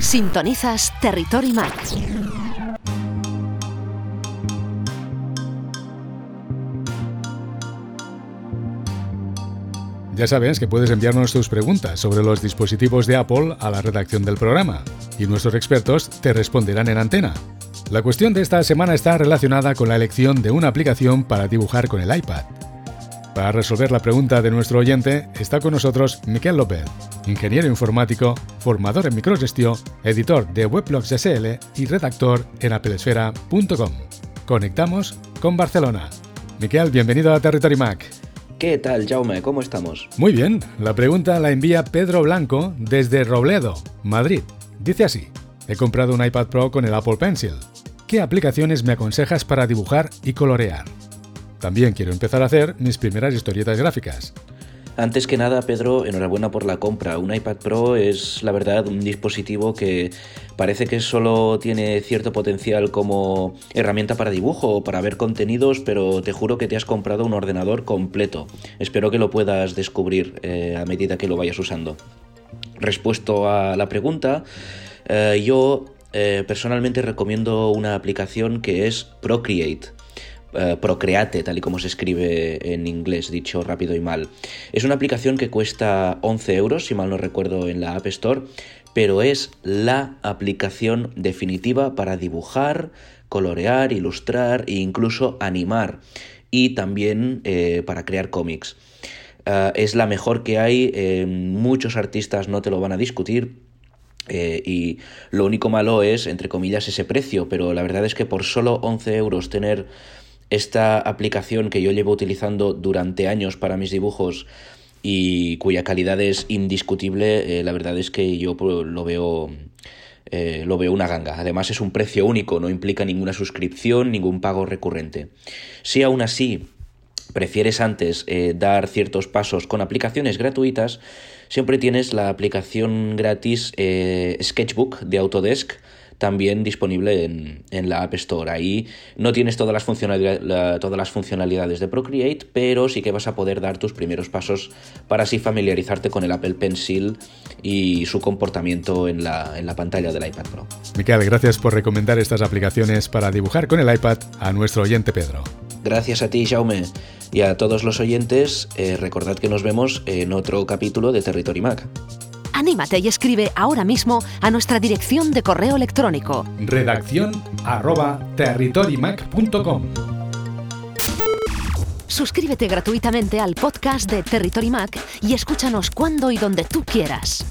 Sintonizas Territory Mac. Ya sabes que puedes enviarnos tus preguntas sobre los dispositivos de Apple a la redacción del programa y nuestros expertos te responderán en antena. La cuestión de esta semana está relacionada con la elección de una aplicación para dibujar con el iPad. Para resolver la pregunta de nuestro oyente está con nosotros Miquel López, ingeniero informático, formador en microgestión, editor de Weblogs SL y redactor en applesfera.com. Conectamos con Barcelona. Miquel, bienvenido a Territory Mac. ¿Qué tal, Jaume? ¿Cómo estamos? Muy bien, la pregunta la envía Pedro Blanco desde Robledo, Madrid. Dice así, he comprado un iPad Pro con el Apple Pencil. ¿Qué aplicaciones me aconsejas para dibujar y colorear? También quiero empezar a hacer mis primeras historietas gráficas. Antes que nada, Pedro, enhorabuena por la compra. Un iPad Pro es, la verdad, un dispositivo que parece que solo tiene cierto potencial como herramienta para dibujo o para ver contenidos, pero te juro que te has comprado un ordenador completo. Espero que lo puedas descubrir eh, a medida que lo vayas usando. Respuesto a la pregunta, eh, yo eh, personalmente recomiendo una aplicación que es Procreate. Eh, Procreate, tal y como se escribe en inglés, dicho rápido y mal. Es una aplicación que cuesta 11 euros, si mal no recuerdo, en la App Store, pero es la aplicación definitiva para dibujar, colorear, ilustrar e incluso animar, y también eh, para crear cómics. Eh, es la mejor que hay, muchos artistas no te lo van a discutir, y lo único malo es, entre comillas, ese precio, pero la verdad es que por solo 11 euros tener esta aplicación que yo llevo utilizando durante años para mis dibujos y cuya calidad es indiscutible, eh, la verdad es que yo pues, lo veo eh, lo veo una ganga. Además es un precio único, no implica ninguna suscripción, ningún pago recurrente. Si aún así prefieres antes eh, dar ciertos pasos con aplicaciones gratuitas, siempre tienes la aplicación gratis Sketchbook de Autodesk también disponible en, la App Store. Ahí no tienes todas las, funcionalidades, todas las funcionalidades de Procreate, pero sí que vas a poder dar tus primeros pasos para así familiarizarte con el Apple Pencil y su comportamiento en la, en la pantalla del iPad Pro. Miquel, gracias por recomendar estas aplicaciones para dibujar con el iPad a nuestro oyente Pedro. Gracias a ti, Jaume. Y a todos los oyentes, eh, recordad que nos vemos en otro capítulo de Territory Mac. Anímate y escribe ahora mismo a nuestra dirección de correo electrónico. Redacción arroba territorymac.com. Suscríbete gratuitamente al podcast de Territory Mac y escúchanos cuando y donde tú quieras.